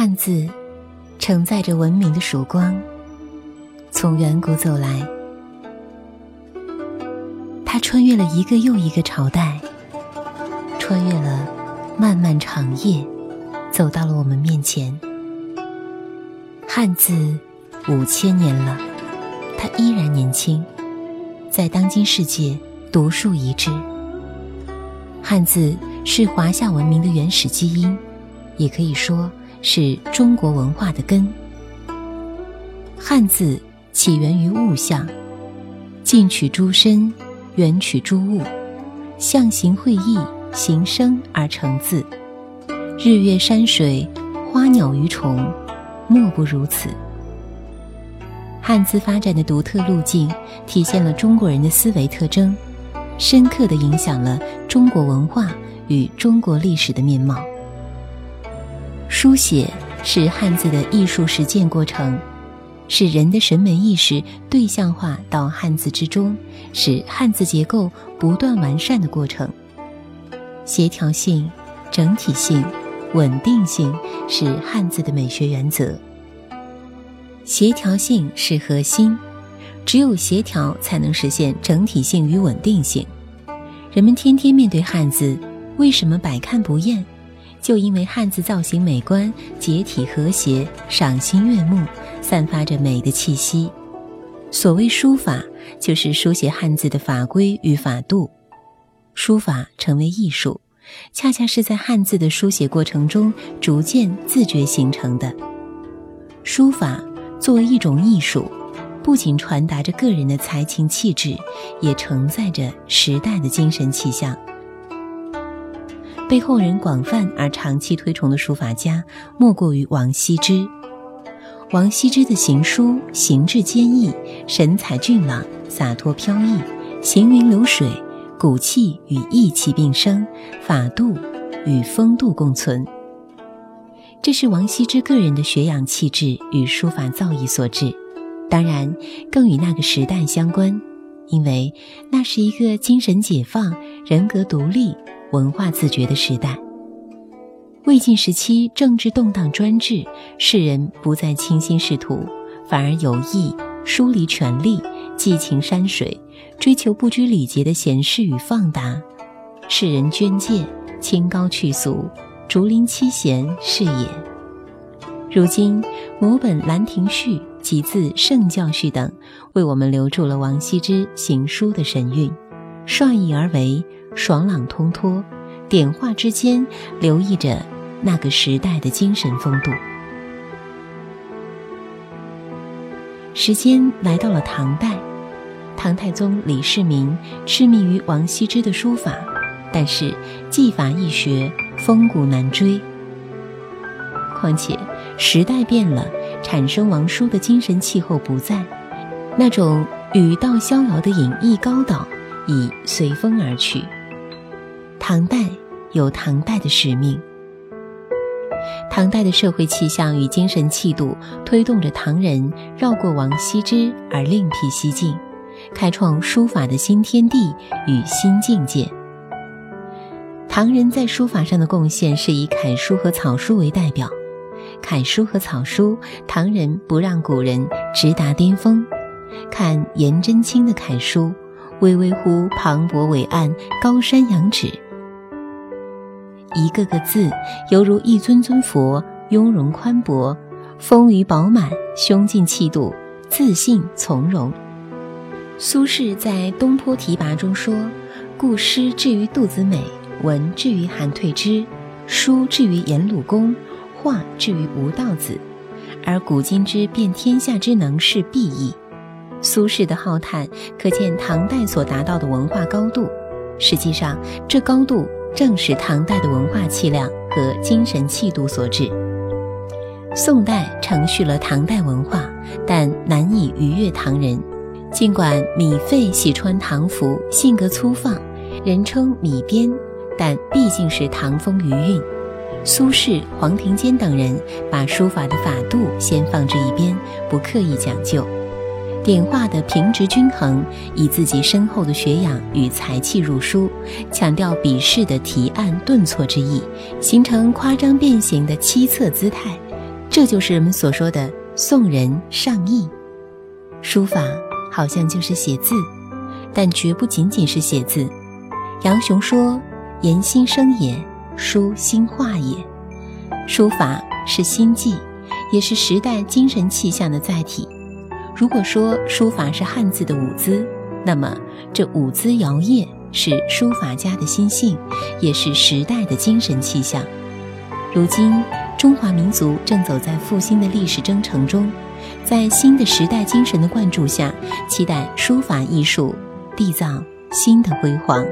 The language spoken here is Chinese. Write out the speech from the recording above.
汉字承载着文明的曙光，从远古走来。它穿越了一个又一个朝代，穿越了漫漫长夜，走到了我们面前。汉字五千年了，它依然年轻，在当今世界独树一帜。汉字是华夏文明的原始基因，也可以说是中国文化的根。汉字起源于物象，近取诸身，远取诸物，象形会意，形声而成字。日月山水，花鸟鱼虫，莫不如此。汉字发展的独特路径，体现了中国人的思维特征。深刻地影响了中国文化与中国历史的面貌。书写是汉字的艺术实践过程，使人的审美意识对象化到汉字之中，使汉字结构不断完善的过程。协调性、整体性、稳定性是汉字的美学原则。协调性是核心。只有协调，才能实现整体性与稳定性。人们天天面对汉字，为什么百看不厌？就因为汉字造型美观、结体和谐、赏心悦目，散发着美的气息。所谓书法，就是书写汉字的法规与法度。书法成为艺术，恰恰是在汉字的书写过程中逐渐自觉形成的。书法作为一种艺术。不仅传达着个人的才情气质，也承载着时代的精神气象。被后人广泛而长期推崇的书法家，莫过于王羲之。王羲之的行书形制坚毅，神采俊朗，洒脱飘逸，行云流水，骨气与意气并生，法度与风度共存。这是王羲之个人的学养气质与书法造诣所致。当然，更与那个时代相关，因为那是一个精神解放、人格独立、文化自觉的时代。魏晋时期政治动荡专制，世人不再倾心仕途，反而有意疏离权力，寄情山水，追求不拘礼节的闲适与放达。世人捐介，清高去俗，竹林七贤是也。如今摹本《兰亭序》。几字圣教序等，为我们留住了王羲之行书的神韵，率意而为，爽朗通脱，点画之间留意着那个时代的精神风度。时间来到了唐代，唐太宗李世民痴迷于王羲之的书法，但是技法易学，风骨难追。况且时代变了。产生王书的精神气候不在，那种语道逍遥的隐逸高岛已随风而去。唐代有唐代的使命，唐代的社会气象与精神气度推动着唐人绕过王羲之而另辟蹊径，开创书法的新天地与新境界。唐人在书法上的贡献是以楷书和草书为代表。楷书和草书，唐人不让古人直达巅峰。看颜真卿的楷书，巍巍乎磅礴伟岸，高山仰止。一个个字犹如一尊尊佛，雍容宽博，丰腴饱满，胸襟气度，自信从容。苏轼在《东坡题跋》中说：“故诗至于杜子美，文至于韩退之，书至于颜鲁公。”画至于吴道子，而古今之辨天下之能是裨益。苏轼的浩叹，可见唐代所达到的文化高度。实际上，这高度正是唐代的文化气量和精神气度所致。宋代承续了唐代文化，但难以逾越唐人。尽管米芾喜穿唐服，性格粗放，人称米边，但毕竟是唐风余韵。苏轼、黄庭坚等人把书法的法度先放置一边，不刻意讲究，点画的平直均衡，以自己深厚的学养与才气入书，强调笔势的提按顿挫之意，形成夸张变形的七策姿态，这就是人们所说的宋人尚意。书法好像就是写字，但绝不仅仅是写字。杨雄说：“言心生也，书心画也。”书法是心迹，也是时代精神气象的载体。如果说书法是汉字的舞姿，那么这舞姿摇曳是书法家的心性，也是时代的精神气象。如今，中华民族正走在复兴的历史征程中，在新的时代精神的灌注下，期待书法艺术缔造新的辉煌。